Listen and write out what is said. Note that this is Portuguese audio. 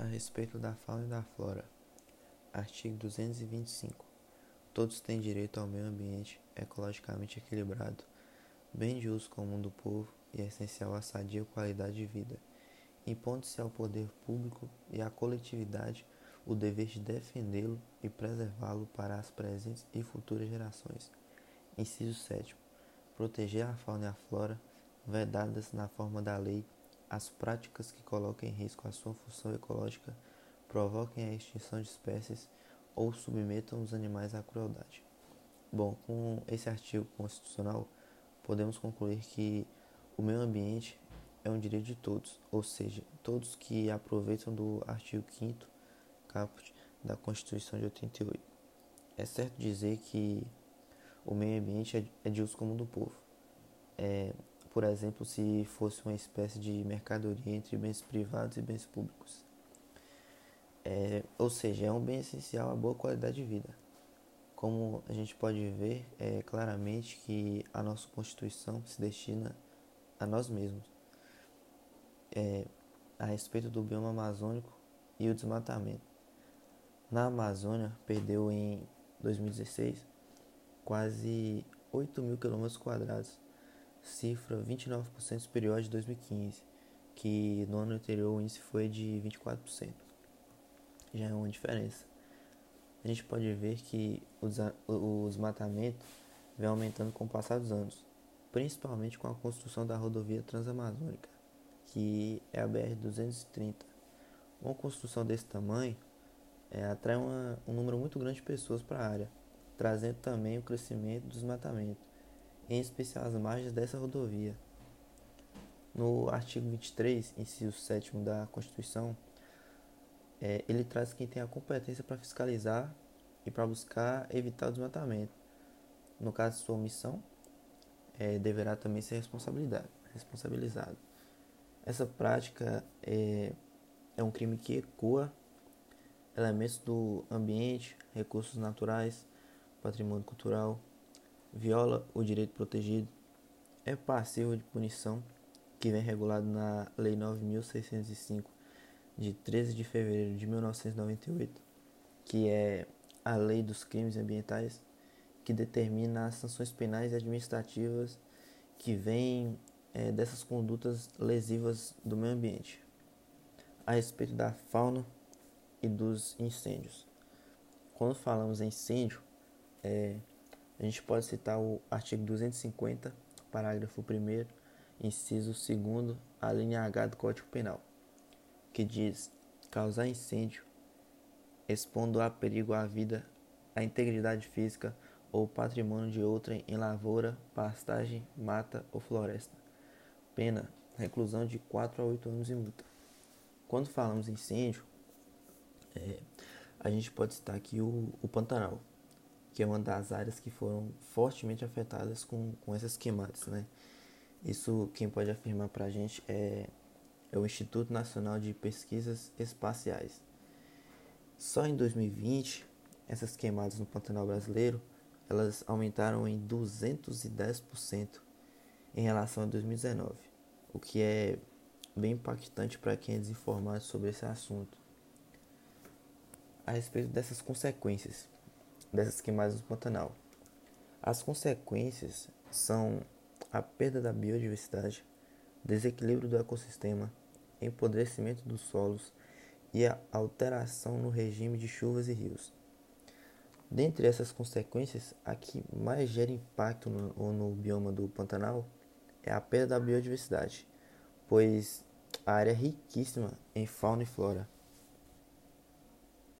a respeito da fauna e da flora. Artigo 225. Todos têm direito ao meio ambiente ecologicamente equilibrado, bem de uso comum do povo e essencial à sadia qualidade de vida, impondo-se ao poder público e à coletividade o dever de defendê-lo e preservá-lo para as presentes e futuras gerações. Inciso 7. Proteger a fauna e a flora, vedadas na forma da lei as práticas que coloquem em risco a sua função ecológica provoquem a extinção de espécies ou submetam os animais à crueldade. Bom, com esse artigo constitucional, podemos concluir que o meio ambiente é um direito de todos, ou seja, todos que aproveitam do artigo 5 caput da Constituição de 88. É certo dizer que o meio ambiente é, é de uso comum do povo. É, por exemplo, se fosse uma espécie de mercadoria entre bens privados e bens públicos. É, ou seja, é um bem essencial à boa qualidade de vida. Como a gente pode ver é, claramente que a nossa Constituição se destina a nós mesmos. É, a respeito do bioma amazônico e o desmatamento. Na Amazônia, perdeu em 2016 quase 8 mil quilômetros quadrados cifra 29% superior à de 2015, que no ano anterior o índice foi de 24%. Já é uma diferença. A gente pode ver que o desmatamento vem aumentando com o passar dos anos, principalmente com a construção da rodovia transamazônica, que é a BR-230. Uma construção desse tamanho é, atrai uma, um número muito grande de pessoas para a área, trazendo também o crescimento do desmatamento em especial as margens dessa rodovia. No artigo 23, inciso 7 da Constituição, é, ele traz quem tem a competência para fiscalizar e para buscar evitar o desmatamento. No caso de sua omissão, é, deverá também ser responsabilizado. Essa prática é, é um crime que ecoa elementos do ambiente, recursos naturais, patrimônio cultural, viola o direito protegido, é passivo de punição, que vem regulado na Lei 9.605, de 13 de fevereiro de 1998, que é a Lei dos Crimes Ambientais, que determina as sanções penais e administrativas que vêm é, dessas condutas lesivas do meio ambiente. A respeito da fauna e dos incêndios. Quando falamos em incêndio, é, a gente pode citar o artigo 250, parágrafo 1, inciso 2, a linha H do Código Penal, que diz: causar incêndio, expondo a perigo à vida, à integridade física ou patrimônio de outrem em lavoura, pastagem, mata ou floresta. Pena: reclusão de 4 a 8 anos e multa. Quando falamos incêndio, é, a gente pode citar aqui o, o Pantanal que é uma das áreas que foram fortemente afetadas com, com essas queimadas, né? Isso quem pode afirmar para a gente é, é o Instituto Nacional de Pesquisas Espaciais. Só em 2020, essas queimadas no Pantanal brasileiro, elas aumentaram em 210% em relação a 2019, o que é bem impactante para quem é desinformado sobre esse assunto. A respeito dessas consequências, dessas queimadas no Pantanal. As consequências são a perda da biodiversidade, desequilíbrio do ecossistema, empodrecimento dos solos e a alteração no regime de chuvas e rios. Dentre essas consequências, a que mais gera impacto no, no bioma do Pantanal é a perda da biodiversidade, pois a área é riquíssima em fauna e flora.